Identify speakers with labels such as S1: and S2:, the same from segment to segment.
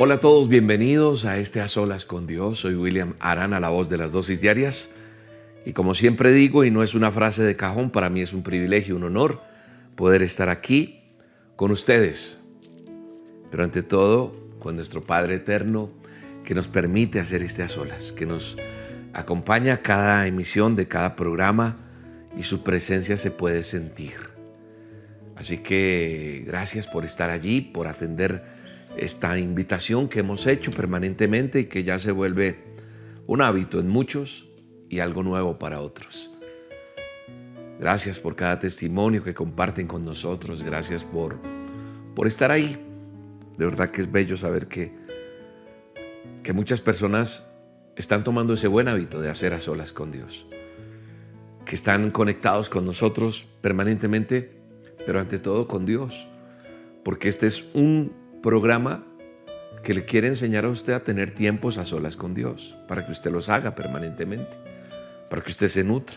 S1: Hola a todos, bienvenidos a este A Solas con Dios. Soy William Arana, la voz de las dosis diarias. Y como siempre digo, y no es una frase de cajón, para mí es un privilegio, un honor poder estar aquí con ustedes. Pero ante todo, con nuestro Padre Eterno, que nos permite hacer este A Solas, que nos acompaña cada emisión de cada programa y su presencia se puede sentir. Así que gracias por estar allí, por atender esta invitación que hemos hecho permanentemente y que ya se vuelve un hábito en muchos y algo nuevo para otros. Gracias por cada testimonio que comparten con nosotros. Gracias por, por estar ahí. De verdad que es bello saber que, que muchas personas están tomando ese buen hábito de hacer a solas con Dios. Que están conectados con nosotros permanentemente, pero ante todo con Dios. Porque este es un programa que le quiere enseñar a usted a tener tiempos a solas con Dios, para que usted los haga permanentemente, para que usted se nutra.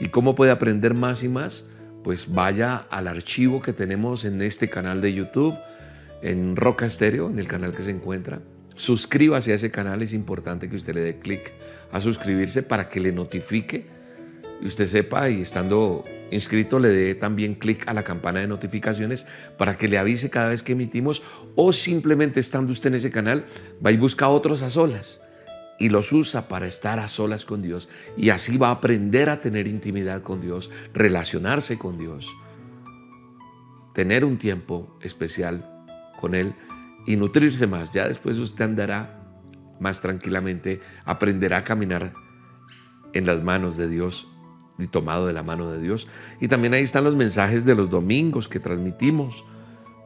S1: ¿Y cómo puede aprender más y más? Pues vaya al archivo que tenemos en este canal de YouTube, en Roca Estéreo, en el canal que se encuentra. Suscríbase a ese canal, es importante que usted le dé clic a suscribirse para que le notifique y usted sepa y estando inscrito le dé también clic a la campana de notificaciones para que le avise cada vez que emitimos o simplemente estando usted en ese canal va y busca otros a solas y los usa para estar a solas con Dios y así va a aprender a tener intimidad con Dios, relacionarse con Dios, tener un tiempo especial con Él y nutrirse más. Ya después usted andará más tranquilamente, aprenderá a caminar en las manos de Dios y tomado de la mano de Dios. Y también ahí están los mensajes de los domingos que transmitimos,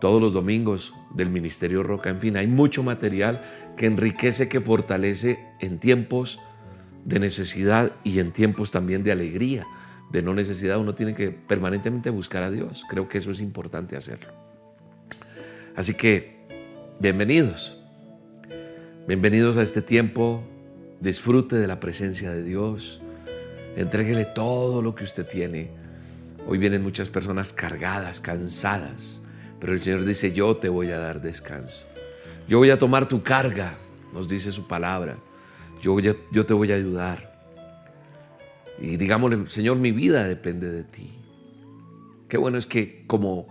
S1: todos los domingos del Ministerio Roca. En fin, hay mucho material que enriquece, que fortalece en tiempos de necesidad y en tiempos también de alegría, de no necesidad. Uno tiene que permanentemente buscar a Dios. Creo que eso es importante hacerlo. Así que, bienvenidos. Bienvenidos a este tiempo. Disfrute de la presencia de Dios Entréguele todo lo que usted tiene. Hoy vienen muchas personas cargadas, cansadas, pero el Señor dice, yo te voy a dar descanso. Yo voy a tomar tu carga, nos dice su palabra. Yo, yo te voy a ayudar. Y digámosle, Señor, mi vida depende de ti. Qué bueno es que como,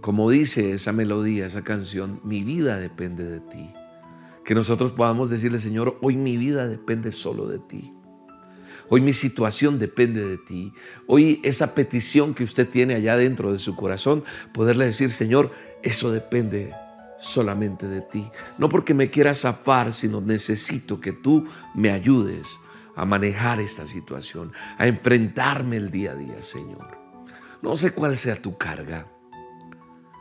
S1: como dice esa melodía, esa canción, mi vida depende de ti. Que nosotros podamos decirle, Señor, hoy mi vida depende solo de ti. Hoy mi situación depende de ti. Hoy esa petición que usted tiene allá dentro de su corazón, poderle decir, Señor, eso depende solamente de ti. No porque me quieras zafar, sino necesito que tú me ayudes a manejar esta situación, a enfrentarme el día a día, Señor. No sé cuál sea tu carga,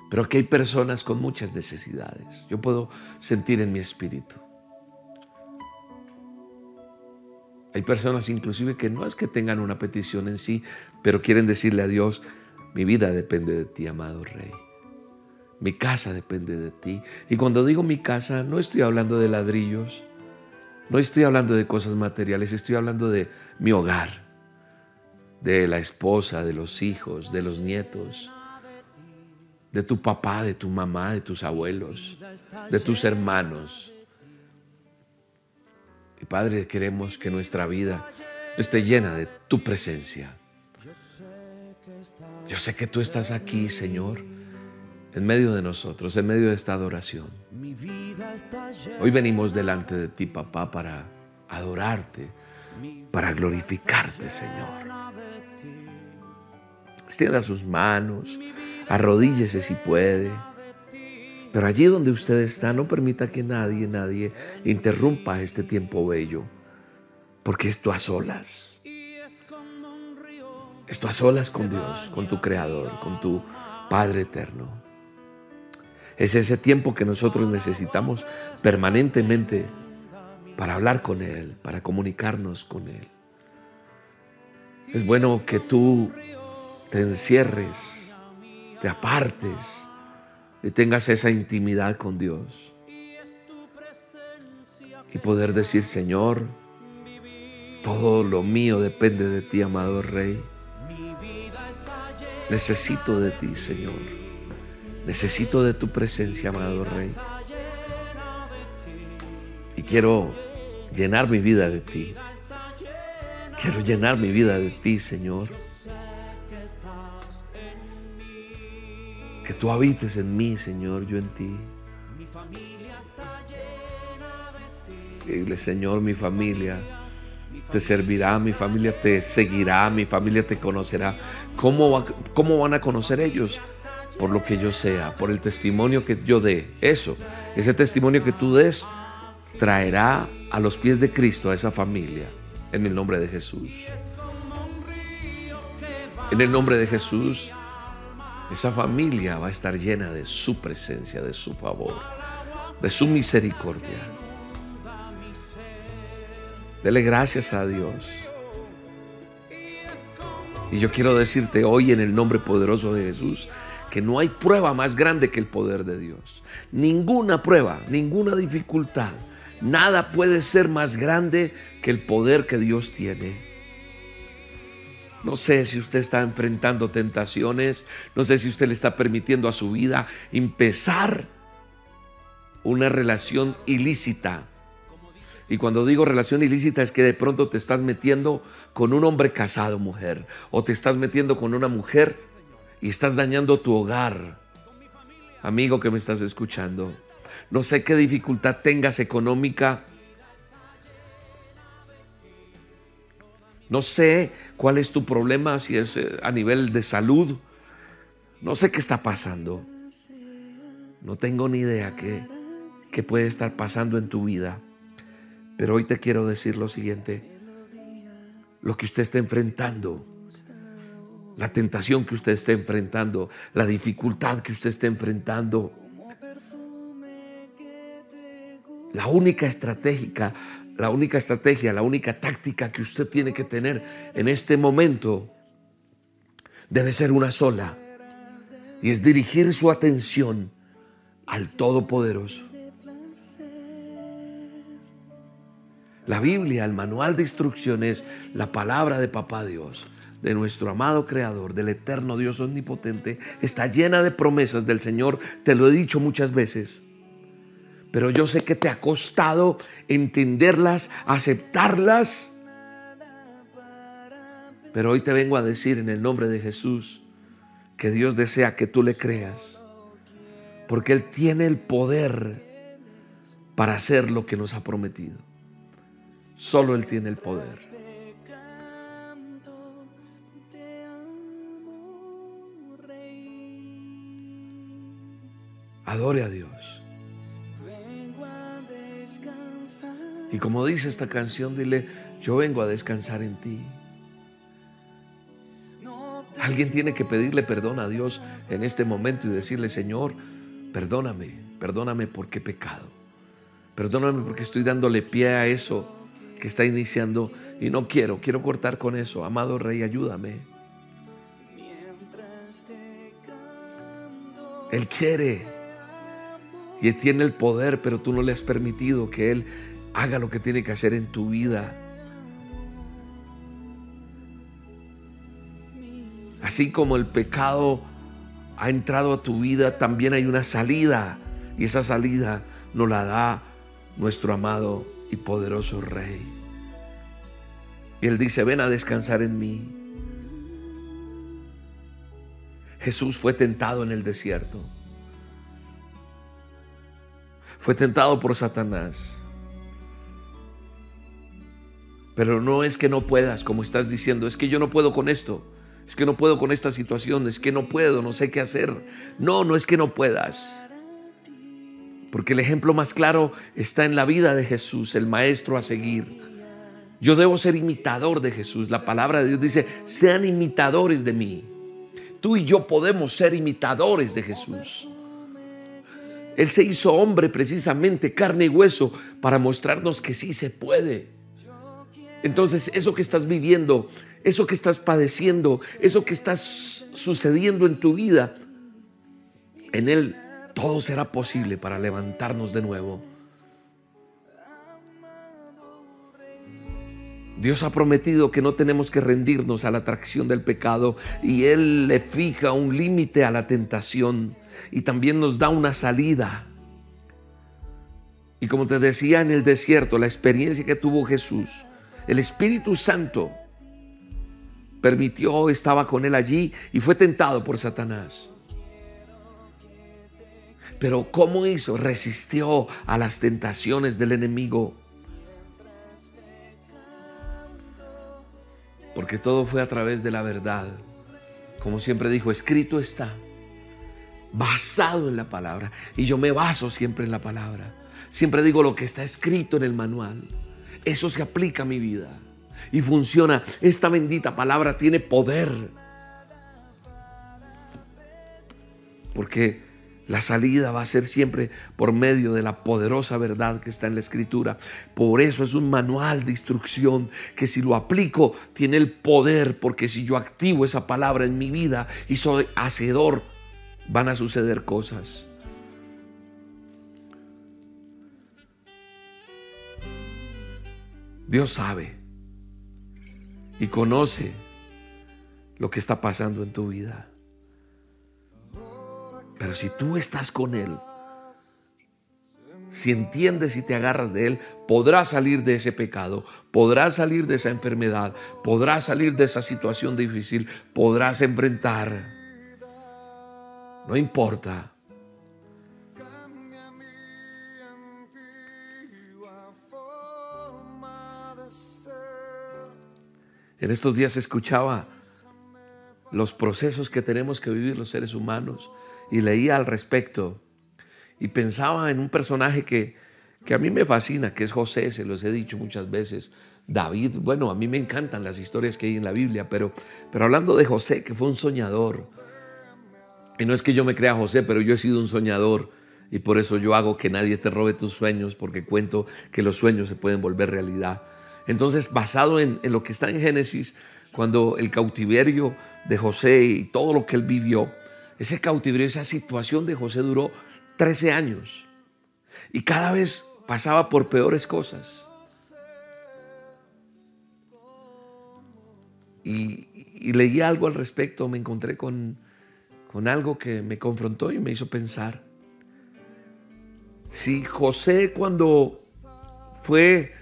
S1: pero aquí hay personas con muchas necesidades. Yo puedo sentir en mi espíritu. Hay personas inclusive que no es que tengan una petición en sí, pero quieren decirle a Dios, mi vida depende de ti, amado Rey. Mi casa depende de ti. Y cuando digo mi casa, no estoy hablando de ladrillos, no estoy hablando de cosas materiales, estoy hablando de mi hogar, de la esposa, de los hijos, de los nietos, de tu papá, de tu mamá, de tus abuelos, de tus hermanos, y Padre, queremos que nuestra vida esté llena de tu presencia. Yo sé que tú estás aquí, Señor, en medio de nosotros, en medio de esta adoración. Hoy venimos delante de ti, papá, para adorarte, para glorificarte, Señor. Extienda sus manos, arrodíllese si puede. Pero allí donde usted está, no permita que nadie, nadie interrumpa este tiempo bello, porque esto a solas. Esto a solas con Dios, con tu Creador, con tu Padre Eterno. Es ese tiempo que nosotros necesitamos permanentemente para hablar con Él, para comunicarnos con Él. Es bueno que tú te encierres, te apartes y tengas esa intimidad con Dios. Y poder decir, Señor, todo lo mío depende de ti, amado Rey. Necesito de ti, Señor. Necesito de tu presencia, amado Rey. Y quiero llenar mi vida de ti. Quiero llenar mi vida de ti, Señor. Tú habites en mí, Señor, yo en ti. Dile, Señor, mi familia te servirá, mi familia te seguirá, mi familia te conocerá. ¿Cómo, ¿Cómo van a conocer ellos? Por lo que yo sea, por el testimonio que yo dé. Eso, ese testimonio que tú des, traerá a los pies de Cristo a esa familia. En el nombre de Jesús. En el nombre de Jesús, esa familia va a estar llena de su presencia, de su favor, de su misericordia. Dele gracias a Dios. Y yo quiero decirte hoy en el nombre poderoso de Jesús que no hay prueba más grande que el poder de Dios. Ninguna prueba, ninguna dificultad, nada puede ser más grande que el poder que Dios tiene. No sé si usted está enfrentando tentaciones, no sé si usted le está permitiendo a su vida empezar una relación ilícita y cuando digo relación ilícita es que de pronto te estás metiendo con un hombre casado, mujer, o te estás metiendo con una mujer y estás dañando tu hogar. Amigo que me estás escuchando, no sé qué dificultad tengas económica. No sé cuál es tu problema, si es eh, a nivel de salud. No sé qué está pasando. No tengo ni idea qué, qué puede estar pasando en tu vida. Pero hoy te quiero decir lo siguiente. Lo que usted está enfrentando, la tentación que usted está enfrentando, la dificultad que usted está enfrentando, la única estratégica, la única estrategia, la única táctica que usted tiene que tener en este momento debe ser una sola. Y es dirigir su atención al Todopoderoso. La Biblia, el manual de instrucciones, la palabra de Papá Dios, de nuestro amado Creador, del eterno Dios omnipotente, está llena de promesas del Señor. Te lo he dicho muchas veces. Pero yo sé que te ha costado entenderlas, aceptarlas. Pero hoy te vengo a decir en el nombre de Jesús que Dios desea que tú le creas. Porque Él tiene el poder para hacer lo que nos ha prometido. Solo Él tiene el poder. Adore a Dios. Y como dice esta canción, dile, yo vengo a descansar en ti. Alguien tiene que pedirle perdón a Dios en este momento y decirle, Señor, perdóname, perdóname porque he pecado. Perdóname porque estoy dándole pie a eso que está iniciando y no quiero, quiero cortar con eso. Amado Rey, ayúdame. Él quiere y tiene el poder, pero tú no le has permitido que Él haga lo que tiene que hacer en tu vida. Así como el pecado ha entrado a tu vida, también hay una salida. Y esa salida nos la da nuestro amado y poderoso Rey. Y Él dice, ven a descansar en mí. Jesús fue tentado en el desierto. Fue tentado por Satanás. Pero no es que no puedas, como estás diciendo, es que yo no puedo con esto, es que no puedo con esta situación, es que no puedo, no sé qué hacer. No, no es que no puedas. Porque el ejemplo más claro está en la vida de Jesús, el maestro a seguir. Yo debo ser imitador de Jesús. La palabra de Dios dice, sean imitadores de mí. Tú y yo podemos ser imitadores de Jesús. Él se hizo hombre precisamente, carne y hueso, para mostrarnos que sí se puede. Entonces, eso que estás viviendo, eso que estás padeciendo, eso que estás sucediendo en tu vida, en Él todo será posible para levantarnos de nuevo. Dios ha prometido que no tenemos que rendirnos a la atracción del pecado y Él le fija un límite a la tentación y también nos da una salida. Y como te decía en el desierto, la experiencia que tuvo Jesús, el Espíritu Santo permitió, estaba con él allí y fue tentado por Satanás. Pero ¿cómo hizo? Resistió a las tentaciones del enemigo. Porque todo fue a través de la verdad. Como siempre dijo, escrito está. Basado en la palabra. Y yo me baso siempre en la palabra. Siempre digo lo que está escrito en el manual. Eso se aplica a mi vida. Y funciona. Esta bendita palabra tiene poder. Porque la salida va a ser siempre por medio de la poderosa verdad que está en la escritura. Por eso es un manual de instrucción que si lo aplico tiene el poder, porque si yo activo esa palabra en mi vida y soy hacedor, van a suceder cosas. Dios sabe y conoce lo que está pasando en tu vida. Pero si tú estás con Él, si entiendes y te agarras de Él, podrás salir de ese pecado, podrás salir de esa enfermedad, podrás salir de esa situación difícil, podrás enfrentar. No importa. En estos días escuchaba los procesos que tenemos que vivir los seres humanos y leía al respecto y pensaba en un personaje que, que a mí me fascina, que es José, se los he dicho muchas veces. David, bueno, a mí me encantan las historias que hay en la Biblia, pero, pero hablando de José, que fue un soñador, y no es que yo me crea José, pero yo he sido un soñador. Y por eso yo hago que nadie te robe tus sueños, porque cuento que los sueños se pueden volver realidad. Entonces, basado en, lo que está en Génesis, cuando el cautiverio de José y todo lo que él vivió, ese cautiverio, esa situación de José duró 13 años. Y cada vez pasaba por peores cosas. Y, leí algo al respecto, me encontré con, con algo que me confrontó y me hizo pensar. Si José cuando fue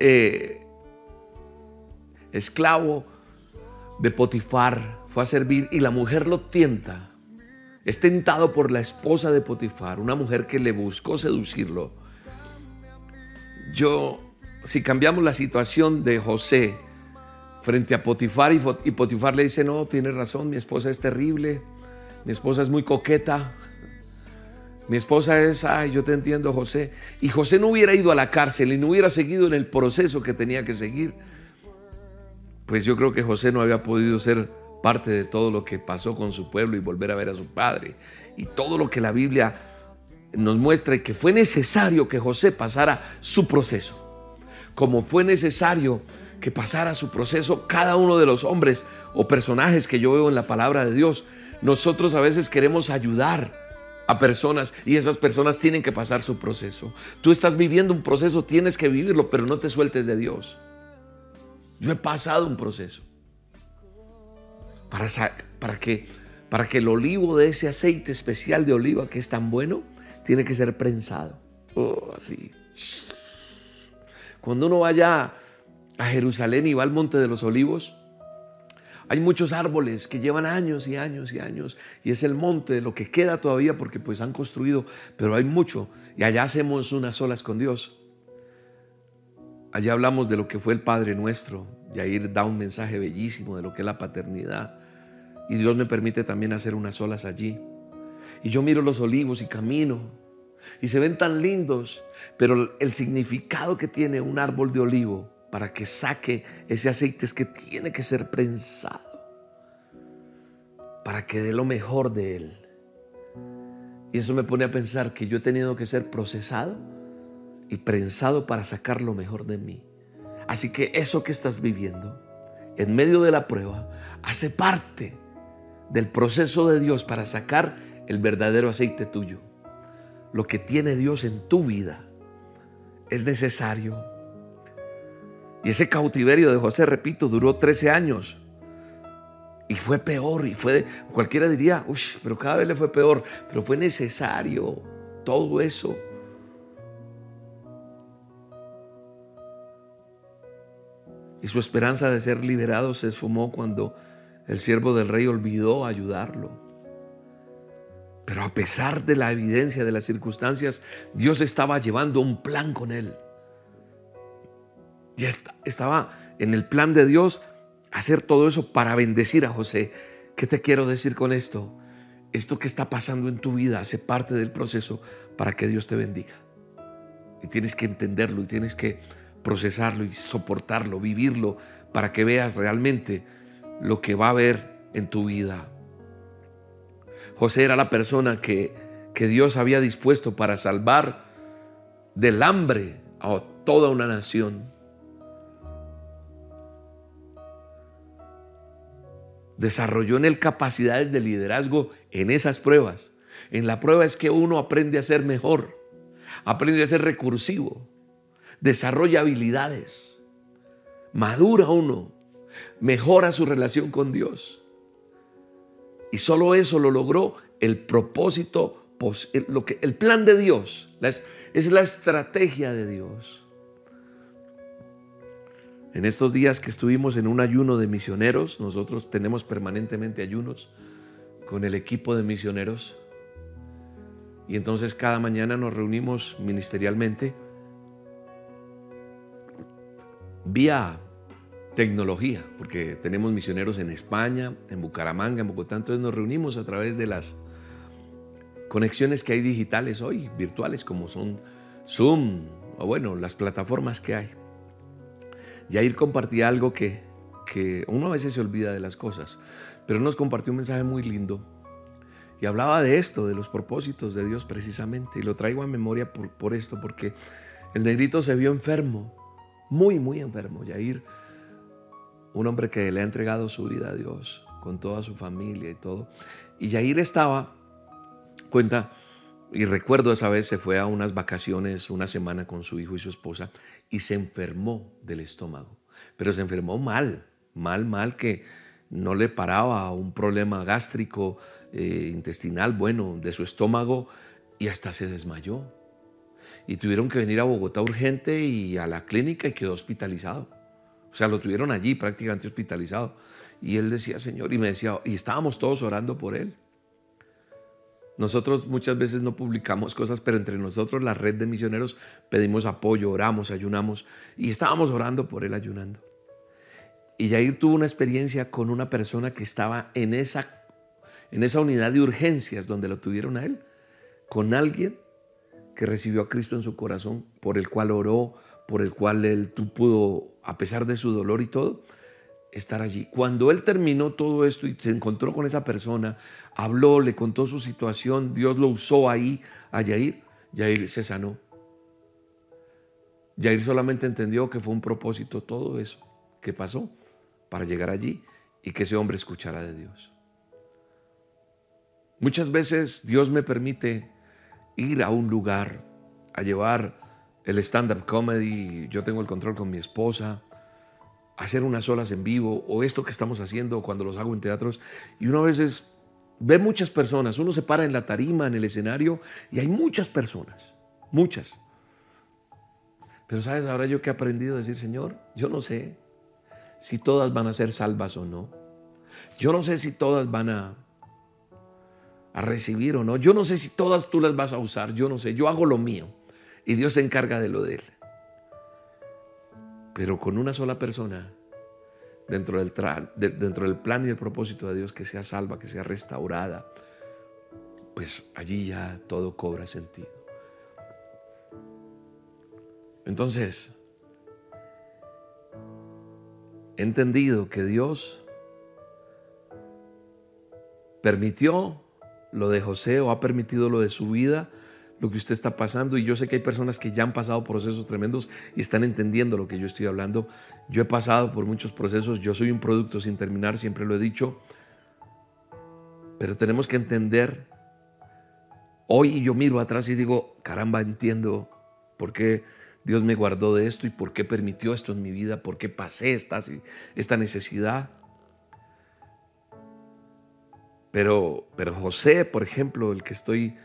S1: eh, esclavo de Potifar, a servir y la mujer lo tienta. Es tentado por la esposa de Potifar, una mujer que le buscó seducirlo. Yo, si cambiamos la situación de José frente a Potifar y Potifar le dice, no, tiene razón, mi esposa es terrible, mi esposa es muy coqueta, mi esposa es, ay, yo te entiendo, José. Y José no hubiera ido a la cárcel y no hubiera seguido en el proceso que tenía que seguir. Pues yo creo que José no había podido ser parte de todo lo que pasó con su pueblo y volver a ver a su padre. Y todo lo que la Biblia nos muestra y que fue necesario que José pasara su proceso. Como fue necesario que pasara su proceso cada uno de los hombres o personajes que yo veo en la palabra de Dios. Nosotros a veces queremos ayudar a personas y esas personas tienen que pasar su proceso. Tú estás viviendo un proceso, tienes que vivirlo, pero no te sueltes de Dios. Yo he pasado un proceso para, para, que, para que el olivo de ese aceite especial de oliva que es tan bueno, tiene que ser prensado. Oh, así. Cuando uno vaya a Jerusalén y va al Monte de los Olivos, hay muchos árboles que llevan años y años y años y es el monte de lo que queda todavía porque pues han construido, pero hay mucho y allá hacemos unas solas con Dios. Allá hablamos de lo que fue el Padre nuestro. Yair da un mensaje bellísimo de lo que es la paternidad. Y Dios me permite también hacer unas solas allí. Y yo miro los olivos y camino. Y se ven tan lindos. Pero el significado que tiene un árbol de olivo para que saque ese aceite es que tiene que ser prensado. Para que dé lo mejor de él. Y eso me pone a pensar que yo he tenido que ser procesado y prensado para sacar lo mejor de mí. Así que eso que estás viviendo, en medio de la prueba, hace parte del proceso de Dios para sacar el verdadero aceite tuyo. Lo que tiene Dios en tu vida es necesario. Y ese cautiverio de José, repito, duró 13 años. Y fue peor, y fue, cualquiera diría, uy, pero cada vez le fue peor, pero fue necesario todo eso. Y su esperanza de ser liberado se esfumó cuando el siervo del rey olvidó ayudarlo. Pero a pesar de la evidencia de las circunstancias, Dios estaba llevando un plan con él. Ya estaba en el plan de Dios hacer todo eso para bendecir a José. ¿Qué te quiero decir con esto? Esto que está pasando en tu vida hace parte del proceso para que Dios te bendiga. Y tienes que entenderlo y tienes que procesarlo y soportarlo, vivirlo, para que veas realmente lo que va a haber en tu vida. José era la persona que, que Dios había dispuesto para salvar del hambre a toda una nación. Desarrolló en él capacidades de liderazgo en esas pruebas. En la prueba es que uno aprende a ser mejor, aprende a ser recursivo, desarrolla habilidades, madura uno, mejora su relación con Dios. Y solo eso lo logró el propósito, el plan de Dios, es la estrategia de Dios. En estos días que estuvimos en un ayuno de misioneros, nosotros tenemos permanentemente ayunos con el equipo de misioneros. Y entonces cada mañana nos reunimos ministerialmente vía tecnología, porque tenemos misioneros en España, en Bucaramanga, en Bogotá, entonces nos reunimos a través de las conexiones que hay digitales hoy, virtuales, como son Zoom, o bueno, las plataformas que hay. Yair compartía algo que, que uno a veces se olvida de las cosas, pero nos compartió un mensaje muy lindo y hablaba de esto, de los propósitos de Dios precisamente, y lo traigo a memoria por, por esto, porque el negrito se vio enfermo, muy, muy enfermo. Yair, un hombre que le ha entregado su vida a Dios, con toda su familia y todo. Y Yair estaba, cuenta, y recuerdo esa vez se fue a unas vacaciones una semana con su hijo y su esposa y se enfermó del estómago. Pero se enfermó mal, mal, mal, que no le paraba un problema gástrico, eh, intestinal, bueno, de su estómago y hasta se desmayó. Y tuvieron que venir a Bogotá urgente y a la clínica y quedó hospitalizado. O sea, lo tuvieron allí prácticamente hospitalizado. Y él decía, Señor, y me decía, y estábamos todos orando por él. Nosotros muchas veces no publicamos cosas, pero entre nosotros, la red de misioneros, pedimos apoyo, oramos, ayunamos y estábamos orando por él ayunando. Y Jair tuvo una experiencia con una persona que estaba en esa, en esa unidad de urgencias donde lo tuvieron a él, con alguien que recibió a Cristo en su corazón, por el cual oró, por el cual él pudo, a pesar de su dolor y todo, estar allí. Cuando él terminó todo esto y se encontró con esa persona, habló, le contó su situación, Dios lo usó ahí a Yair, Yair se sanó. Yair solamente entendió que fue un propósito todo eso que pasó para llegar allí y que ese hombre escuchara de Dios. Muchas veces Dios me permite ir a un lugar, a llevar el stand-up comedy, yo tengo el control con mi esposa, hacer unas olas en vivo o esto que estamos haciendo cuando los hago en teatros. Y uno a veces ve muchas personas, uno se para en la tarima, en el escenario y hay muchas personas, muchas. Pero sabes, ahora yo que he aprendido a decir, Señor, yo no sé si todas van a ser salvas o no. Yo no sé si todas van a, a recibir o no. Yo no sé si todas tú las vas a usar. Yo no sé. Yo hago lo mío y Dios se encarga de lo de él pero con una sola persona dentro del, dentro del plan y el propósito de Dios que sea salva, que sea restaurada, pues allí ya todo cobra sentido. Entonces, he entendido que Dios permitió lo de José o ha permitido lo de su vida, lo que usted está pasando. Y yo sé que hay personas que ya han pasado procesos tremendos y están entendiendo lo que yo estoy hablando. Yo he pasado por muchos procesos, yo soy un producto sin terminar, siempre lo he dicho. Pero tenemos que entender, hoy yo miro atrás y digo, caramba, entiendo por qué Dios me guardó de esto y por qué permitió esto en mi vida, por qué pasé esta, esta necesidad. Pero, pero José, por ejemplo, el que estoy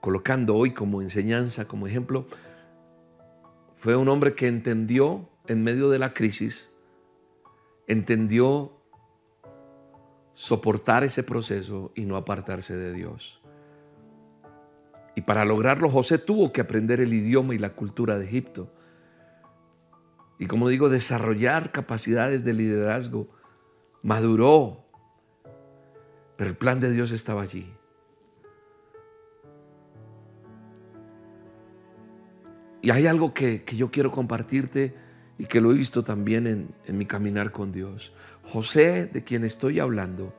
S1: colocando hoy como enseñanza, como ejemplo, fue un hombre que entendió en medio de la crisis, entendió soportar ese proceso y no apartarse de Dios. Y para lograrlo José tuvo que aprender el idioma y la cultura de Egipto. Y como digo, desarrollar capacidades de liderazgo. Maduró. Pero el plan de Dios estaba allí. Y hay algo que, yo quiero compartirte y que lo he visto también en, en mi caminar con Dios. José, de quien estoy hablando,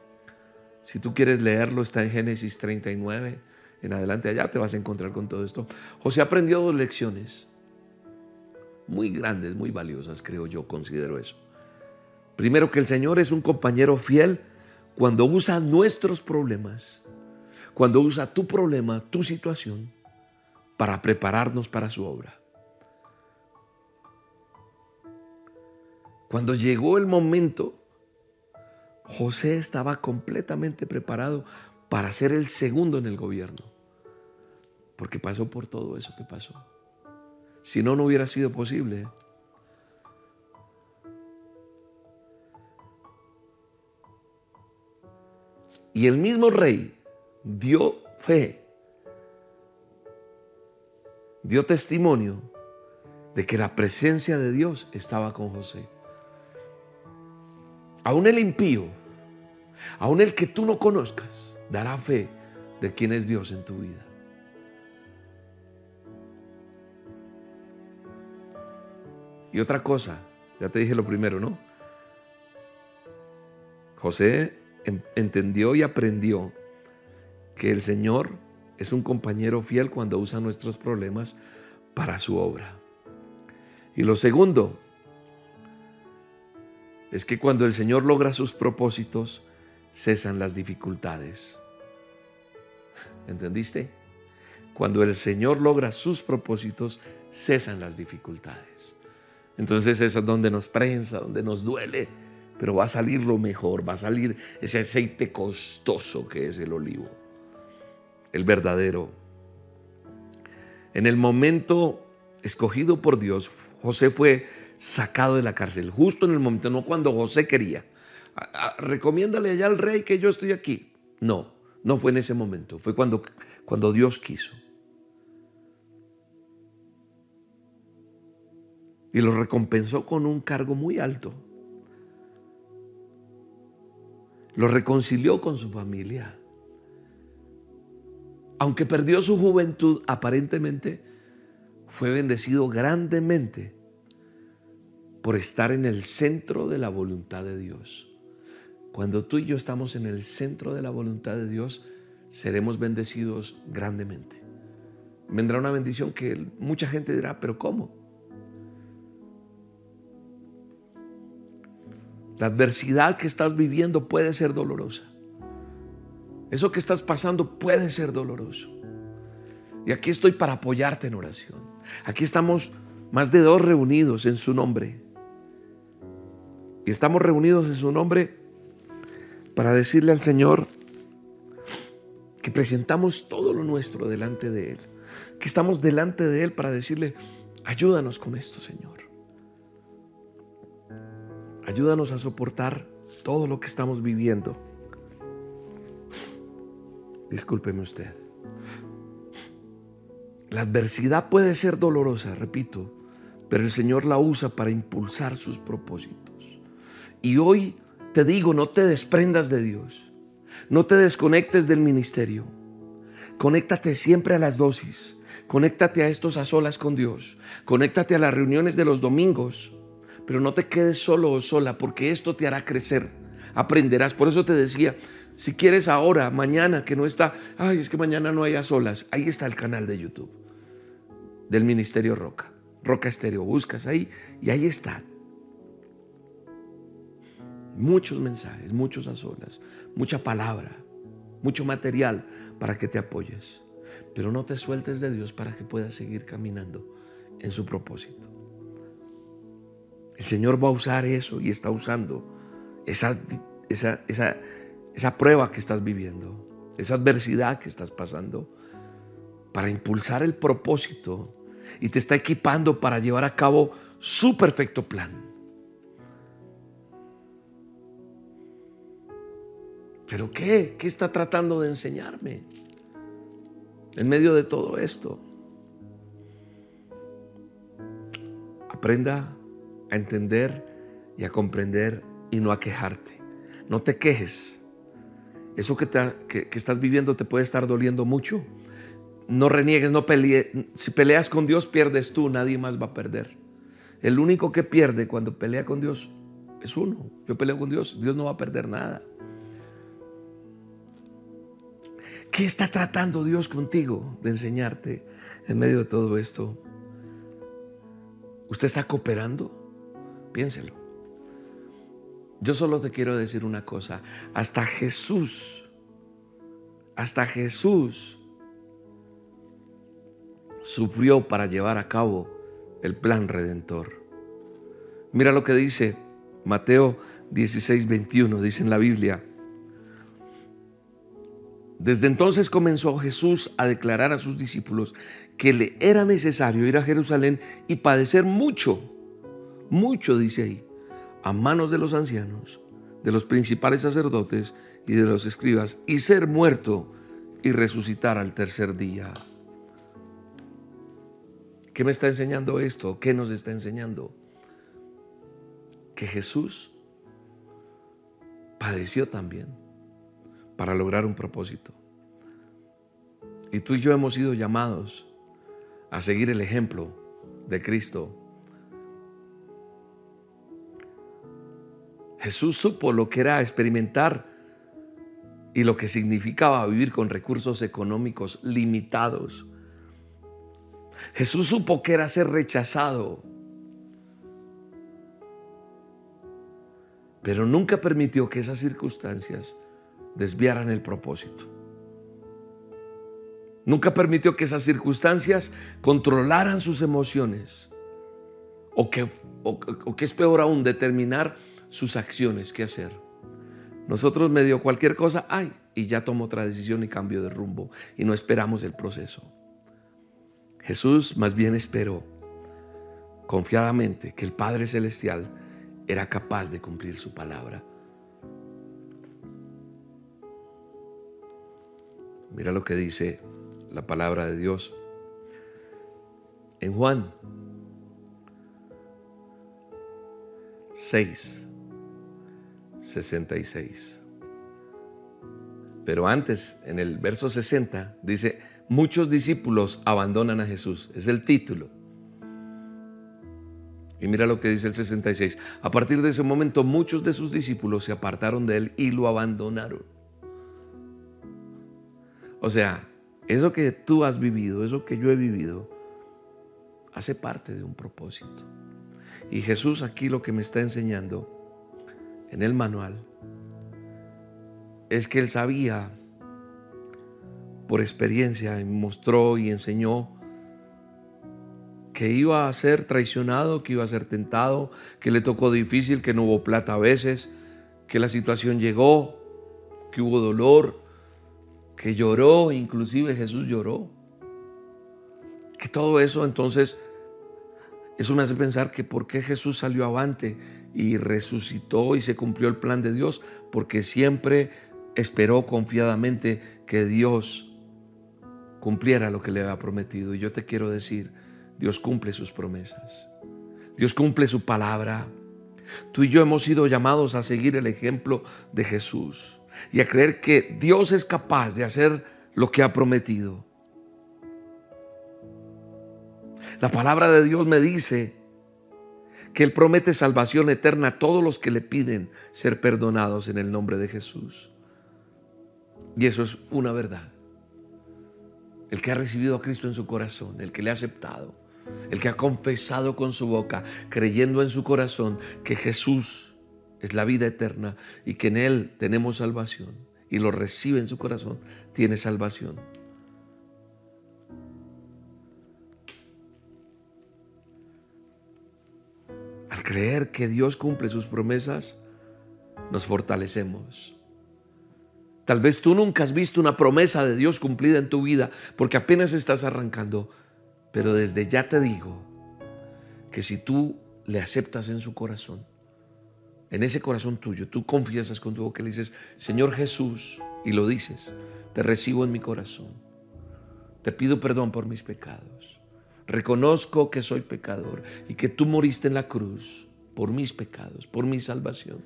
S1: si tú quieres leerlo, está en Génesis 39. En adelante allá te vas a encontrar con todo esto. José aprendió dos lecciones muy grandes, muy valiosas, creo yo, considero eso. Primero que el Señor es un compañero fiel cuando usa nuestros problemas, cuando usa tu problema, tu situación, para prepararnos para su obra. Cuando llegó el momento, José estaba completamente preparado para ser el segundo en el gobierno, porque pasó por todo eso que pasó. Si no, no hubiera sido posible. Y el mismo rey dio fe dio testimonio de que la presencia de Dios estaba con José. Aún el impío, aún el que tú no conozcas, dará fe de quién es Dios en tu vida. Y otra cosa, ya te dije lo primero, ¿no? José entendió y aprendió que el Señor es un compañero fiel cuando usa nuestros problemas para su obra. Y lo segundo es que cuando el Señor logra sus propósitos, cesan las dificultades. ¿Entendiste? Cuando el Señor logra sus propósitos, cesan las dificultades. Entonces es donde nos prensa, donde nos duele, pero va a salir lo mejor, va a salir ese aceite costoso que es el olivo el verdadero. En el momento escogido por Dios, José fue sacado de la cárcel, justo en el momento, no cuando José quería. recomiéndale allá al rey que yo estoy aquí. No, no fue en ese momento, fue cuando, cuando Dios quiso. Y lo recompensó con un cargo muy alto. Lo reconcilió con su familia aunque perdió su juventud, aparentemente fue bendecido grandemente por estar en el centro de la voluntad de Dios. Cuando tú y yo estamos en el centro de la voluntad de Dios, seremos bendecidos grandemente. Vendrá una bendición que mucha gente dirá, pero ¿cómo? La adversidad que estás viviendo puede ser dolorosa. Eso que estás pasando puede ser doloroso. Y aquí estoy para apoyarte en oración. Aquí estamos más de dos reunidos en su nombre. Y estamos reunidos en su nombre para decirle al Señor que presentamos todo lo nuestro delante de Él. Que estamos delante de Él para decirle, ayúdanos con esto, Señor. Ayúdanos a soportar todo lo que estamos viviendo. Discúlpeme usted. La adversidad puede ser dolorosa, repito, pero el Señor la usa para impulsar sus propósitos. Y hoy te digo, no te desprendas de Dios. No te desconectes del ministerio. Conéctate siempre a las dosis. Conéctate a estos a solas con Dios. Conéctate a las reuniones de los domingos. Pero no te quedes solo o sola porque esto te hará crecer. Aprenderás. Por eso te decía, Si quieres ahora, mañana, que no está, ay, es que mañana no haya solas, ahí está el canal de YouTube del Ministerio Roca, Roca Estéreo, buscas ahí y ahí están. Muchos mensajes, muchos a solas, mucha palabra, mucho material para que te apoyes. Pero no te sueltes de Dios para que puedas seguir caminando en su propósito. El Señor va a usar eso y está usando esa, esa, esa, esa prueba que estás viviendo, esa adversidad que estás pasando, para impulsar el propósito y te está equipando para llevar a cabo su perfecto plan. ¿Pero qué? ¿Qué está tratando de enseñarme en medio de todo esto? Aprenda a entender y a comprender y no a quejarte. No te quejes. Eso que, estás viviendo te puede estar doliendo mucho. No reniegues, no pelees. Si peleas con Dios, pierdes tú, nadie más va a perder. El único que pierde cuando pelea con Dios es uno. Yo peleo con Dios, Dios no va a perder nada. ¿Qué está tratando Dios contigo de enseñarte en medio de todo esto? ¿Usted está cooperando? Piénselo. Yo solo te quiero decir una cosa. Hasta Jesús, hasta Jesús sufrió para llevar a cabo el plan redentor. Mira lo que dice Mateo 16, 21, dice en la Biblia. Desde entonces comenzó Jesús a declarar a sus discípulos que le era necesario ir a Jerusalén y padecer mucho mucho, dice ahí, a manos de los ancianos, de los principales sacerdotes y de los escribas, y ser muerto y resucitar al tercer día. ¿Qué me está enseñando esto? ¿Qué nos está enseñando? Que Jesús padeció también para lograr un propósito. Y tú y yo hemos sido llamados a seguir el ejemplo de Cristo Jesús supo lo que era experimentar y lo que significaba vivir con recursos económicos limitados. Jesús supo que era ser rechazado, pero nunca permitió que esas circunstancias desviaran el propósito. Nunca permitió que esas circunstancias controlaran sus emociones o que, o, que es peor aún, determinar sus acciones, qué hacer. Nosotros medio cualquier cosa, ay, y ya tomo otra decisión y cambio de rumbo y no esperamos el proceso. Jesús más bien esperó confiadamente que el Padre Celestial era capaz de cumplir su palabra. Mira lo que dice la palabra de Dios. En Juan 6, 66. Pero antes, en el verso 60, dice, muchos discípulos abandonan a Jesús. Es el título. Y mira lo que dice el 66. A partir de ese momento, muchos de sus discípulos se apartaron de él y lo abandonaron. O sea, eso que tú has vivido, eso que yo he vivido, hace parte de un propósito. Y Jesús aquí lo que me está enseñando en el manual es que él sabía por experiencia y mostró y enseñó que iba a ser traicionado, que iba a ser tentado, que le tocó difícil, que no hubo plata a veces, que la situación llegó, que hubo dolor, que lloró, inclusive Jesús lloró. Que todo eso entonces, eso me hace pensar que por qué Jesús salió avante y resucitó y se cumplió el plan de Dios porque siempre esperó confiadamente que Dios cumpliera lo que le había prometido. Y yo te quiero decir, Dios cumple sus promesas. Dios cumple su palabra. Tú y yo hemos sido llamados a seguir el ejemplo de Jesús y a creer que Dios es capaz de hacer lo que ha prometido. La palabra de Dios me dice que Él promete salvación eterna a todos los que le piden ser perdonados en el nombre de Jesús. Y eso es una verdad. El que ha recibido a Cristo en su corazón, el que le ha aceptado, el que ha confesado con su boca, creyendo en su corazón que Jesús es la vida eterna y que en Él tenemos salvación y lo recibe en su corazón, tiene salvación. Creer que Dios cumple sus promesas, nos fortalecemos. Tal vez tú nunca has visto una promesa de Dios cumplida en tu vida porque apenas estás arrancando, pero desde ya te digo que si tú le aceptas en su corazón, en ese corazón tuyo, tú confiesas con tu boca y le dices, Señor Jesús, y lo dices, te recibo en mi corazón, te pido perdón por mis pecados, reconozco que soy pecador y que tú moriste en la cruz por mis pecados, por mi salvación.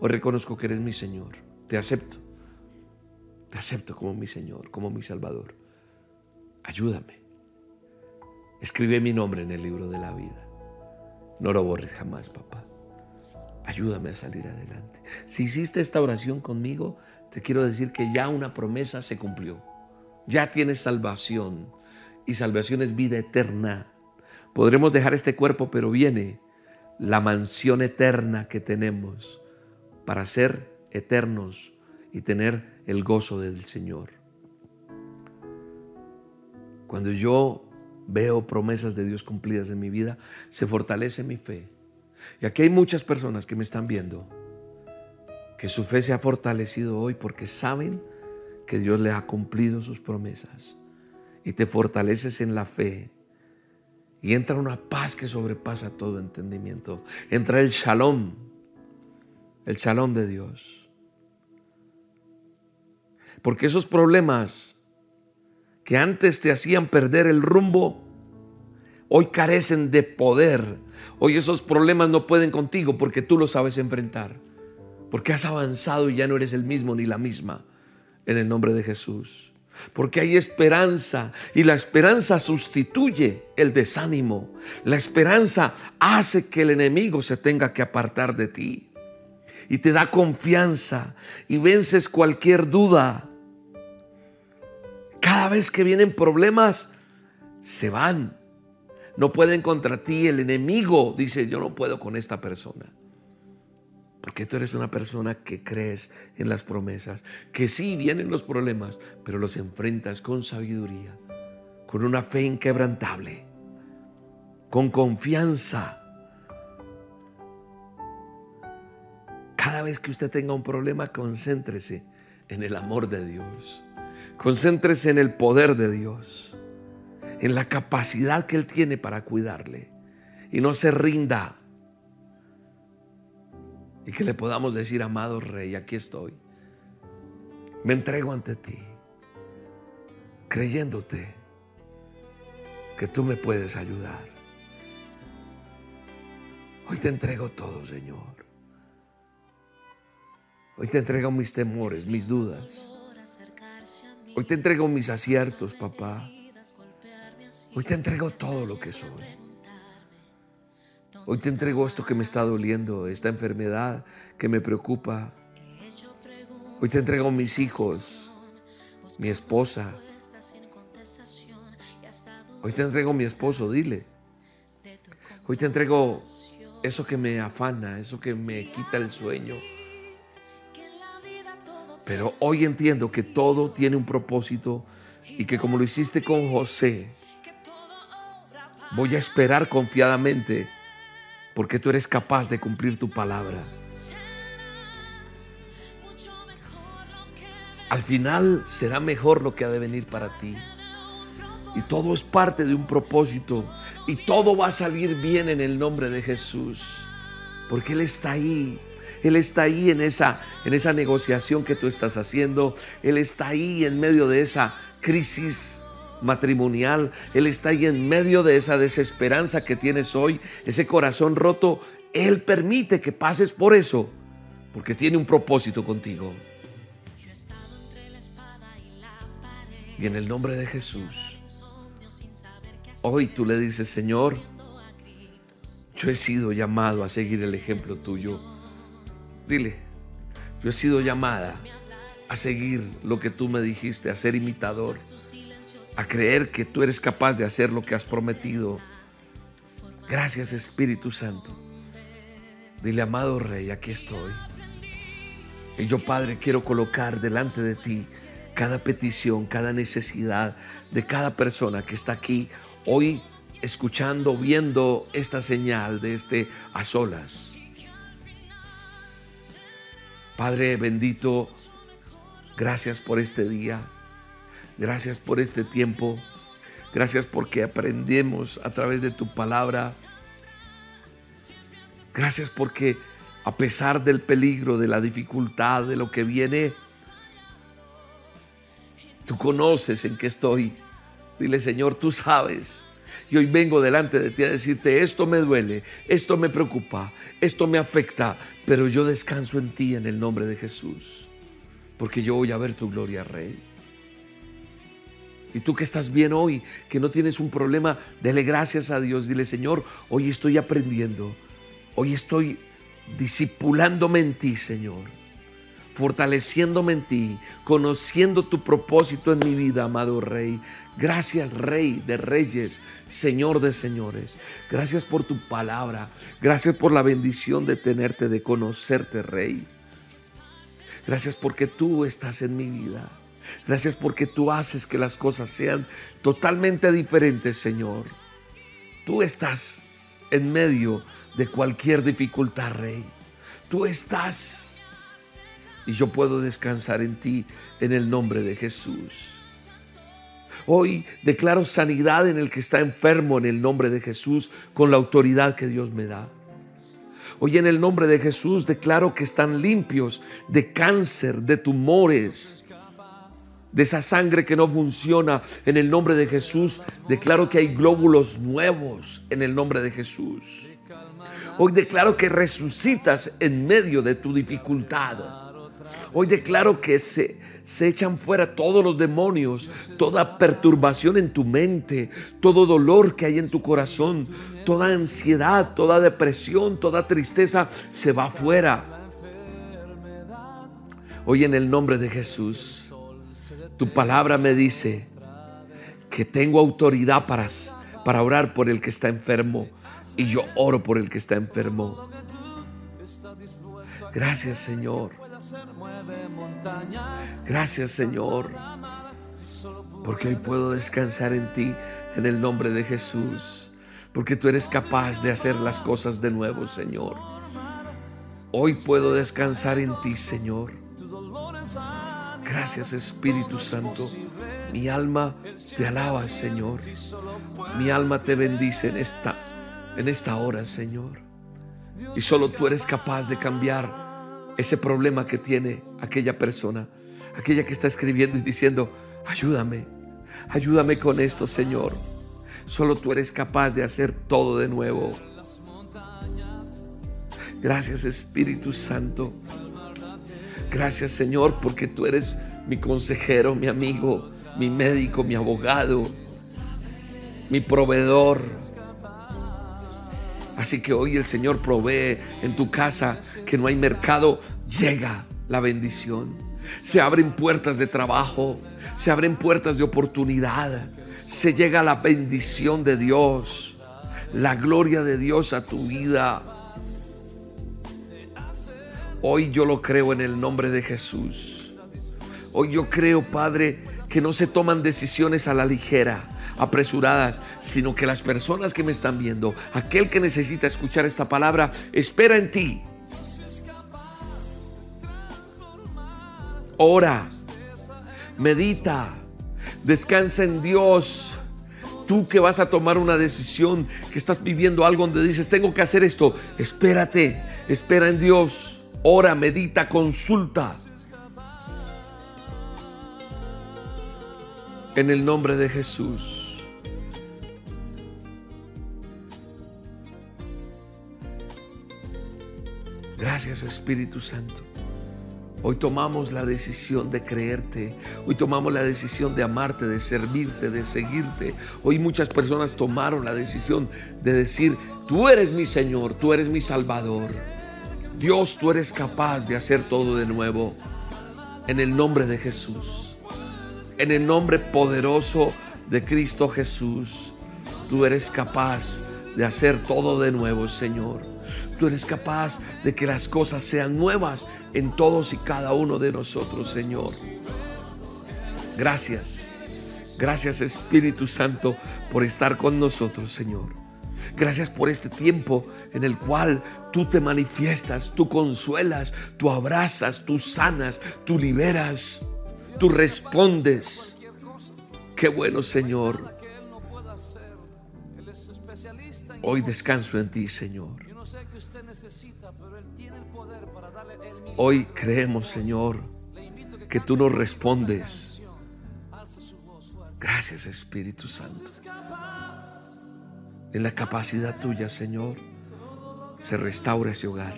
S1: Hoy reconozco que eres mi Señor, te acepto, te acepto como mi Señor, como mi Salvador. Ayúdame. Escribe mi nombre en el libro de la vida. No lo borres jamás, papá. Ayúdame a salir adelante. Si hiciste esta oración conmigo, te quiero decir que ya una promesa se cumplió. Ya tienes salvación. Y salvación es vida eterna. Podremos dejar este cuerpo, pero viene la mansión eterna que tenemos para ser eternos y tener el gozo del Señor. Cuando yo veo promesas de Dios cumplidas en mi vida, se fortalece mi fe. Y aquí hay muchas personas que me están viendo, que su fe se ha fortalecido hoy porque saben que Dios les ha cumplido sus promesas. Y te fortaleces en la fe. Y entra una paz que sobrepasa todo entendimiento. Entra el shalom, el shalom de Dios. Porque esos problemas que antes te hacían perder el rumbo, hoy carecen de poder. Hoy esos problemas no pueden contigo porque tú los sabes enfrentar. Porque has avanzado y ya no eres el mismo ni la misma. En el nombre de Jesús. Porque hay esperanza y la esperanza sustituye el desánimo. La esperanza hace que el enemigo se tenga que apartar de ti. Y te da confianza y vences cualquier duda. Cada vez que vienen problemas, se van. No pueden contra ti. El enemigo dice, yo no puedo con esta persona. Porque tú eres una persona que crees en las promesas, que sí vienen los problemas, pero los enfrentas con sabiduría, con una fe inquebrantable, con confianza. Cada vez que usted tenga un problema, concéntrese en el amor de Dios. Concéntrese en el poder de Dios, en la capacidad que Él tiene para cuidarle. Y no se rinda. Y que le podamos decir, amado Rey, aquí estoy. Me entrego ante ti, creyéndote que tú me puedes ayudar. Hoy te entrego todo, Señor. Hoy te entrego mis temores, mis dudas. Hoy te entrego mis aciertos, papá. Hoy te entrego todo lo que soy. Hoy te entrego esto que me está doliendo, esta enfermedad que me preocupa. Hoy te entrego mis hijos, mi esposa. Hoy te entrego mi esposo, dile. Hoy te entrego eso que me afana, eso que me quita el sueño. Pero hoy entiendo que todo tiene un propósito y que como lo hiciste con José, voy a esperar confiadamente porque tú eres capaz de cumplir tu palabra. Al final será mejor lo que ha de venir para ti. Y todo es parte de un propósito. Y todo va a salir bien en el nombre de Jesús. Porque Él está ahí él está ahí en esa, en esa negociación que tú estás haciendo. Él está ahí en medio de esa crisis matrimonial. Él está ahí en medio de esa desesperanza que tienes hoy, ese corazón roto. Él permite que pases por eso, porque tiene un propósito contigo. Y en el nombre de Jesús, hoy tú le dices, Señor, yo he sido llamado a seguir el ejemplo tuyo. Dile, yo he sido llamada a seguir lo que tú me dijiste, a ser imitador, a creer que tú eres capaz de hacer lo que has prometido. Gracias Espíritu Santo. Dile, amado Rey, aquí estoy. Y yo, Padre, quiero colocar delante de ti cada petición, cada necesidad de cada persona que está aquí hoy escuchando, viendo esta señal de este a solas. Padre bendito, gracias por este día, gracias por este tiempo, gracias porque aprendemos a través de tu palabra, gracias porque a pesar del peligro, de la dificultad, de lo que viene, tú conoces en qué estoy. Dile, Señor, tú sabes. Y hoy vengo delante de ti a decirte, esto me duele, esto me preocupa, esto me afecta, pero yo descanso en ti en el nombre de Jesús, porque yo voy a ver tu gloria, Rey. Y tú que estás bien hoy, que no tienes un problema, dele gracias a Dios, dile, Señor, hoy estoy aprendiendo, hoy estoy disipulándome en ti, Señor, fortaleciéndome en ti, conociendo tu propósito en mi vida, amado Rey. Gracias, Rey de Reyes, Señor de Señores. Gracias por tu palabra. Gracias por la bendición de tenerte, de conocerte, Rey. Gracias porque tú estás en mi vida. Gracias porque tú haces que las cosas sean totalmente diferentes, Señor. Tú estás en medio de cualquier dificultad, Rey. Tú estás y yo puedo descansar en ti en el nombre de Jesús. Hoy declaro sanidad en el que está enfermo en el nombre de Jesús con la autoridad que Dios me da. Hoy en el nombre de Jesús declaro que están limpios de cáncer, de tumores, de esa sangre que no funciona. En el nombre de Jesús declaro que hay glóbulos nuevos en el nombre de Jesús. Hoy declaro que resucitas en medio de tu dificultad. Hoy declaro que se, se echan fuera todos los demonios, toda perturbación en tu mente, todo dolor que hay en tu corazón, toda ansiedad, toda depresión, toda tristeza se va fuera. Hoy en el nombre de Jesús, tu palabra me dice que tengo autoridad para, para orar por el que está enfermo y yo oro por el que está enfermo. Gracias Señor. Gracias Señor. Porque hoy puedo descansar en ti en el nombre de Jesús. Porque tú eres capaz de hacer las cosas de nuevo, Señor. Hoy puedo descansar en ti, Señor. Gracias Espíritu Santo. Mi alma te alaba, Señor. Mi alma te bendice en esta en esta hora, Señor. Y solo tú eres capaz de cambiar ese problema que tiene aquella persona, aquella que está escribiendo y diciendo, ayúdame, ayúdame con esto, Señor. Solo tú eres capaz de hacer todo de nuevo. Gracias Espíritu Santo. Gracias Señor porque tú eres mi consejero, mi amigo, mi médico, mi abogado, mi proveedor. Así que hoy el Señor provee en tu casa que no hay mercado, llega la bendición. Se abren puertas de trabajo, se abren puertas de oportunidad, se llega la bendición de Dios, la gloria de Dios a tu vida. Hoy yo lo creo en el nombre de Jesús. Hoy yo creo, Padre, que no se toman decisiones a la ligera apresuradas, sino que las personas que me están viendo, aquel que necesita escuchar esta palabra, espera en ti. Ora, medita, descansa en Dios. Tú que vas a tomar una decisión, que estás viviendo algo donde dices, tengo que hacer esto, espérate, espera en Dios. Ora, medita, consulta. En el nombre de Jesús. Gracias Espíritu Santo. Hoy tomamos la decisión de creerte. Hoy tomamos la decisión de amarte, de servirte, de seguirte. Hoy muchas personas tomaron la decisión de decir, tú eres mi Señor, tú eres mi Salvador. Dios, tú eres capaz de hacer todo de nuevo. En el nombre de Jesús. En el nombre poderoso de Cristo Jesús. Tú eres capaz de hacer todo de nuevo, Señor. Tú eres capaz de que las cosas sean nuevas en todos y cada uno de nosotros, Señor. Gracias. Gracias Espíritu Santo por estar con nosotros, Señor. Gracias por este tiempo en el cual tú te manifiestas, tú consuelas, tú abrazas, tú sanas, tú liberas, tú respondes. Qué bueno, Señor. Hoy descanso en ti, Señor. Hoy creemos, Señor, que tú nos respondes. Gracias, Espíritu Santo. En la capacidad tuya, Señor, se restaura ese hogar.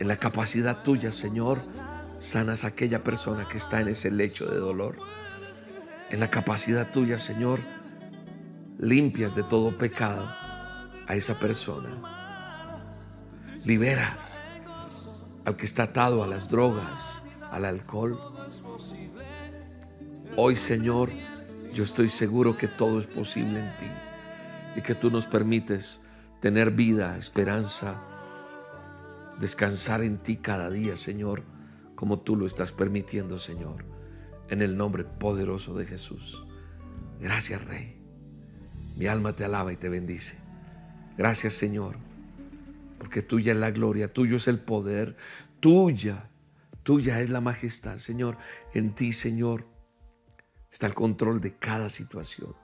S1: En la capacidad tuya, Señor, sanas a aquella persona que está en ese lecho de dolor. En la capacidad tuya, Señor, limpias de todo pecado a esa persona. Liberas al que está atado a las drogas, al alcohol. Hoy, Señor, yo estoy seguro que todo es posible en ti y que tú nos permites tener vida, esperanza, descansar en ti cada día, Señor, como tú lo estás permitiendo, Señor, en el nombre poderoso de Jesús. Gracias, Rey. Mi alma te alaba y te bendice. Gracias, Señor, porque tuya es la gloria, tuyo es el poder, tuya, tuya es la majestad, Señor. En ti, Señor, está el control de cada situación.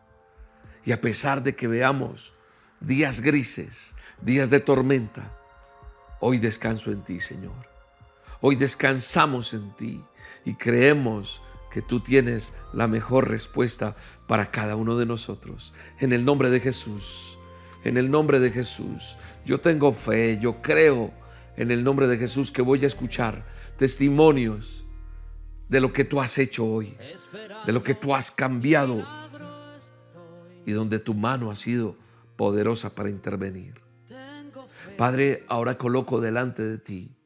S1: Y a pesar de que veamos días grises, días de tormenta, hoy descanso en ti, Señor. Hoy descansamos en ti y creemos que tú tienes la mejor respuesta para cada uno de nosotros. En el nombre de Jesús, en el nombre de Jesús, yo tengo fe, yo creo en el nombre de Jesús que voy a escuchar testimonios de lo que tú has hecho hoy, de lo que tú has cambiado y donde tu mano ha sido poderosa para intervenir. Padre, ahora coloco delante de ti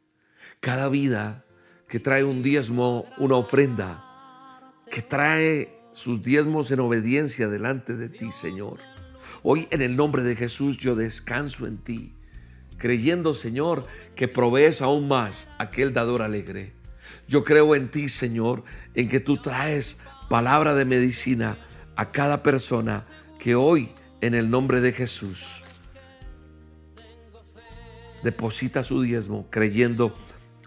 S1: cada vida que trae un diezmo, una ofrenda, que trae sus diezmos en obediencia delante de ti, Señor. Hoy en el nombre de Jesús yo descanso en ti, creyendo, Señor, que provees aún más aquel dador alegre. Yo creo en ti, Señor, en que tú traes palabra de medicina a cada persona que hoy en el nombre de Jesús deposita su diezmo creyendo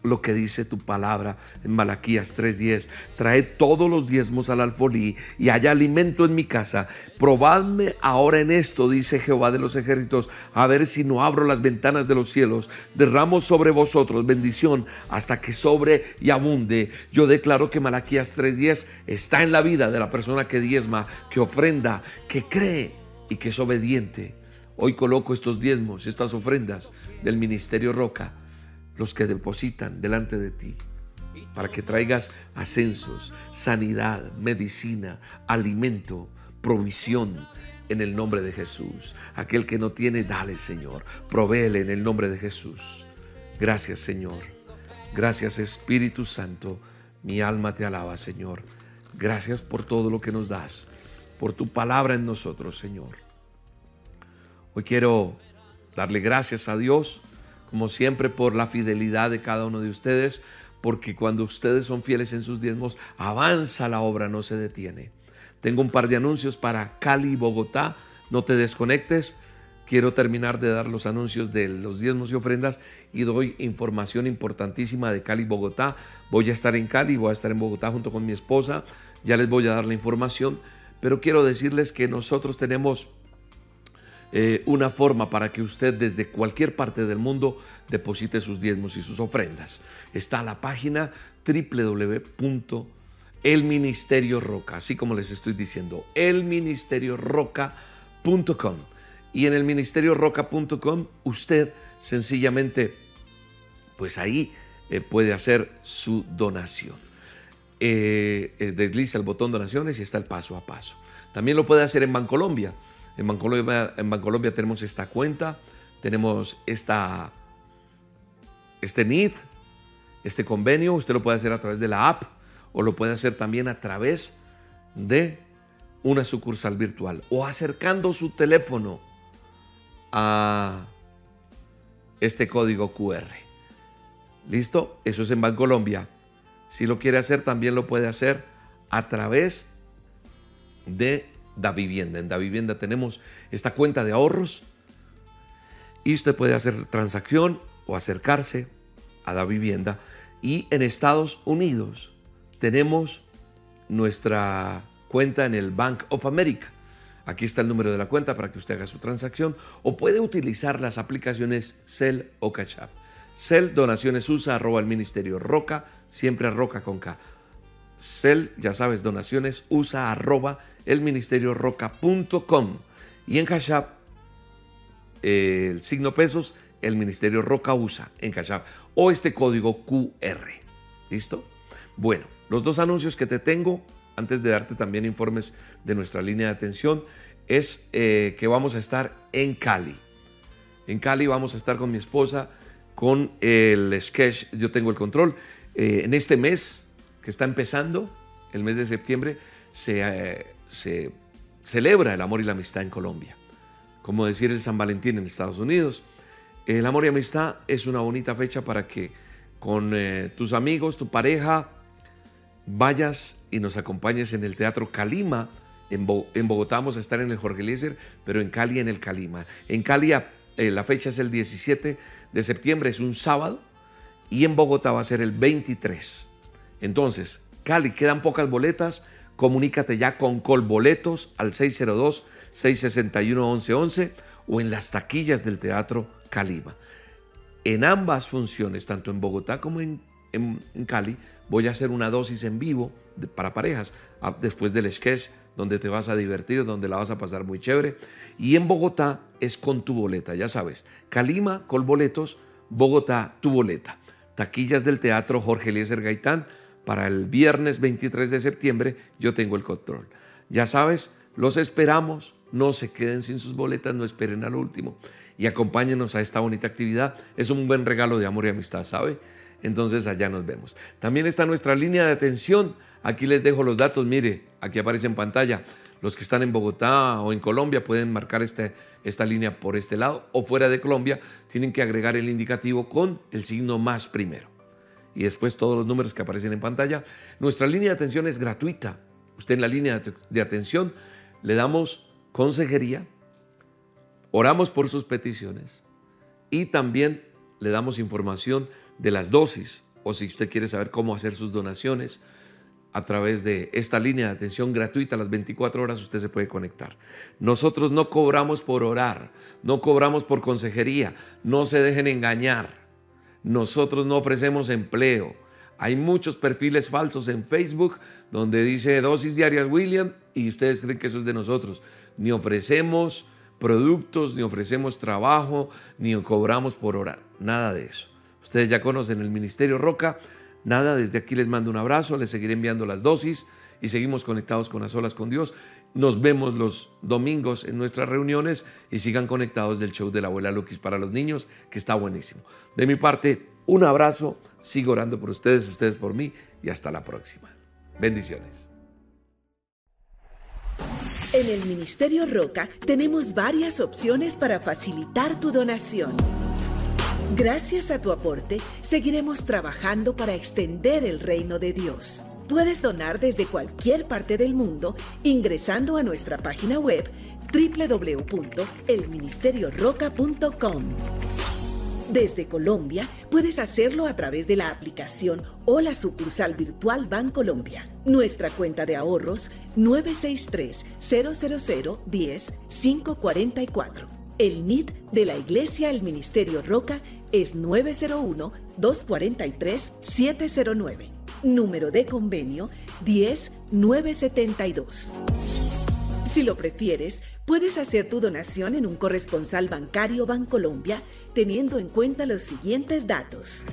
S1: lo que dice tu palabra en Malaquías 3:10. Trae todos los diezmos al alfolí y haya alimento en mi casa. Probadme ahora en esto, dice Jehová de los ejércitos, a ver si no abro las ventanas de los cielos, derramo sobre vosotros bendición hasta que sobre y abunde. Yo declaro que Malaquías 3:10 está en la vida de la persona que diezma, que ofrenda, que cree y que es obediente. Hoy coloco estos diezmos, estas ofrendas del ministerio Roca los que depositan delante de ti, para que traigas ascensos, sanidad, medicina, alimento, provisión en el nombre de Jesús. Aquel que no tiene, dale Señor, provéele en el nombre de Jesús. Gracias Señor. Gracias Espíritu Santo. Mi alma te alaba Señor. Gracias por todo lo que nos das, por tu palabra en nosotros Señor. Hoy quiero darle gracias a Dios como siempre, por la fidelidad de cada uno de ustedes, porque cuando ustedes son fieles en sus diezmos, avanza la obra, no se detiene. Tengo un par de anuncios para Cali y Bogotá, no te desconectes. Quiero terminar de dar los anuncios de los diezmos y ofrendas y doy información importantísima de Cali y Bogotá. Voy a estar en Cali, voy a estar en Bogotá junto con mi esposa, ya les voy a dar la información, pero quiero decirles que nosotros tenemos eh, una forma para que usted desde cualquier parte del mundo deposite sus diezmos y sus ofrendas. Está la página www.elministerioroca, así como les estoy diciendo, elministerioroca.com. Y en el ministerioroca.com usted sencillamente, pues ahí eh, puede hacer su donación. Eh, desliza el botón donaciones y está el paso a paso. También lo puede hacer en Bancolombia. En Bancolombia, en tenemos esta cuenta, tenemos esta, este NID, este convenio. Usted lo puede hacer a través de la app o lo puede hacer también a través de una sucursal virtual o acercando su teléfono a este código QR. ¿Listo? Eso es en Bancolombia. Si lo quiere hacer, también lo puede hacer a través de Da Vivienda. En Da Vivienda tenemos esta cuenta de ahorros y usted puede hacer transacción o acercarse a Da Vivienda. Y en Estados Unidos tenemos nuestra cuenta en el Bank of America. Aquí está el número de la cuenta para que usted haga su transacción o puede utilizar las aplicaciones Cell o Cash App. Cell Donaciones USA arroba el Ministerio Roca, siempre Roca con K. Cell, ya sabes, donaciones USA arroba el Ministerio Roca.com. Y en Cash App, el signo pesos, el Ministerio Roca USA en Cash App o este código QR. ¿Listo? Bueno, los dos anuncios que te tengo, antes de darte también informes de nuestra línea de atención, es eh, que vamos a estar en Cali. En Cali vamos a estar con mi esposa con el sketch Yo tengo el control. Eh, en este mes que está empezando, el mes de septiembre, se, eh, se celebra el amor y la amistad en Colombia. Como decir el San Valentín en Estados Unidos. El amor y amistad es una bonita fecha para que con tus amigos, tu pareja, vayas y nos acompañes en el Teatro Calima. En, Bogotá vamos a estar en el Jorge Eliezer, pero en Cali en el Calima. En Cali eh, la fecha es el 17 de septiembre, es un sábado, y en Bogotá va a ser el 23. Entonces, Cali, quedan pocas boletas, comunícate ya con Colboletos al 602-661-1111 o en las taquillas del Teatro Calima. En ambas funciones, tanto en Bogotá como en Cali, voy a hacer una dosis en vivo para parejas después del sketch donde te vas a divertir, donde la vas a pasar muy chévere. Y en Bogotá es con tu boleta, ya sabes. Calima, con boletos, Bogotá, tu boleta. Taquillas del Teatro Jorge Eliezer Gaitán para el viernes 23 de septiembre, yo tengo el control. Ya sabes, los esperamos, no se queden sin sus boletas, no esperen al último y acompáñenos a esta bonita actividad. Es un buen regalo de amor y amistad, ¿sabe? entonces allá nos vemos. También está nuestra línea de atención. Aquí les dejo los datos, mire, aquí aparece en pantalla. Los que están en Bogotá o en Colombia pueden marcar este, esta línea por este lado o fuera de Colombia tienen que agregar el indicativo con el signo más primero. Y después todos los números que aparecen en pantalla. Nuestra línea de atención es gratuita. Usted en la línea de atención le damos consejería, oramos por sus peticiones y también le damos información de las dosis o si usted quiere saber cómo hacer sus donaciones a través de esta línea de atención gratuita las 24 horas usted se puede conectar. Nosotros no cobramos por orar, no cobramos por consejería, no se dejen engañar. Nosotros no ofrecemos empleo. Hay muchos perfiles falsos en Facebook donde dice dosis diarias William y ustedes creen que eso es de nosotros. Ni ofrecemos productos, ni ofrecemos trabajo, ni cobramos por orar. Nada de eso. Ustedes ya conocen el Ministerio Roca. Nada, desde aquí les mando un abrazo, les seguiré enviando las dosis y seguimos conectados con las olas con Dios. Nos vemos los domingos en nuestras reuniones y sigan conectados del show de la abuela Luquis para los niños, que está buenísimo. De mi parte, un abrazo, sigo orando por ustedes, ustedes por mí y hasta la próxima. Bendiciones.
S2: En el Ministerio Roca tenemos varias opciones para facilitar tu donación. Gracias a tu aporte, seguiremos trabajando para extender el reino de Dios. Puedes donar desde cualquier parte del mundo ingresando a nuestra página web www.elministerioroca.com. Desde Colombia puedes hacerlo a través de la aplicación o la sucursal virtual Bancolombia. Nuestra cuenta de ahorros 963 000 10 544. El NID de la Iglesia El Ministerio Roca es 901-243-709. Número de convenio 10972. Si lo prefieres, puedes hacer tu donación en un corresponsal bancario Bancolombia teniendo en cuenta los siguientes datos.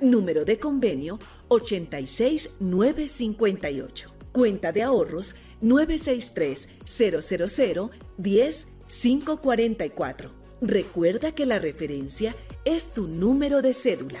S2: Número de convenio 86958. Cuenta de ahorros 963 000 10 544. Recuerda que la referencia es tu número de cédula.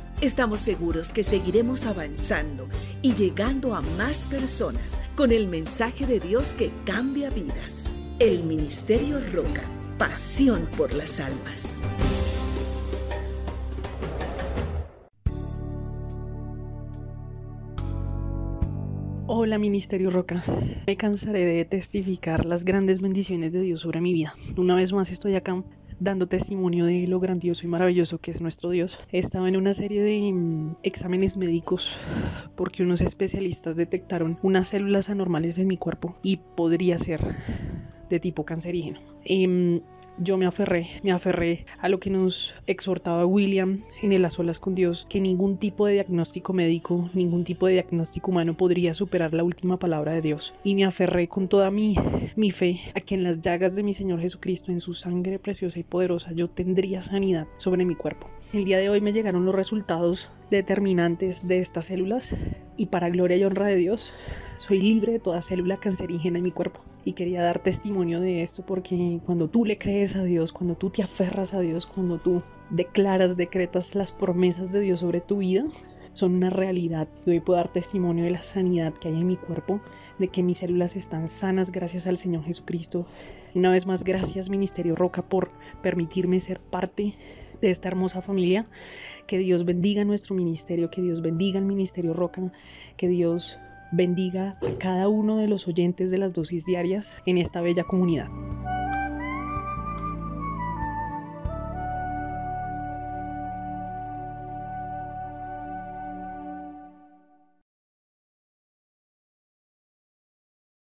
S2: Estamos seguros que seguiremos avanzando y llegando a más personas con el mensaje de Dios que cambia vidas. El Ministerio Roca, pasión por las almas.
S3: Hola Ministerio Roca, me cansaré de testificar las grandes bendiciones de Dios sobre mi vida. Una vez más estoy acá dando testimonio de lo grandioso y maravilloso que es nuestro Dios. Estaba en una serie de mm, exámenes médicos porque unos especialistas detectaron unas células anormales en mi cuerpo y podría ser de tipo cancerígeno. Em, yo me aferré, me aferré a lo que nos exhortaba William en el A Solas con Dios, que ningún tipo de diagnóstico médico, ningún tipo de diagnóstico humano podría superar la última palabra de Dios. Y me aferré con toda mi, mi fe a que en las llagas de mi Señor Jesucristo, en su sangre preciosa y poderosa, yo tendría sanidad sobre mi cuerpo. El día de hoy me llegaron los resultados determinantes de estas células y para gloria y honra de Dios, soy libre de toda célula cancerígena en mi cuerpo. Y quería dar de esto porque cuando tú le crees a Dios, cuando tú te aferras a Dios, cuando tú declaras, decretas las promesas de Dios sobre tu vida, son una realidad. Hoy puedo dar testimonio de la sanidad que hay en mi cuerpo, de que mis células están sanas gracias al Señor Jesucristo. Una vez más, gracias Ministerio Roca por permitirme ser parte de esta hermosa familia. Que Dios bendiga nuestro ministerio, que Dios bendiga el Ministerio Roca, que Dios bendiga a cada uno de los oyentes de las dosis diarias en esta bella comunidad.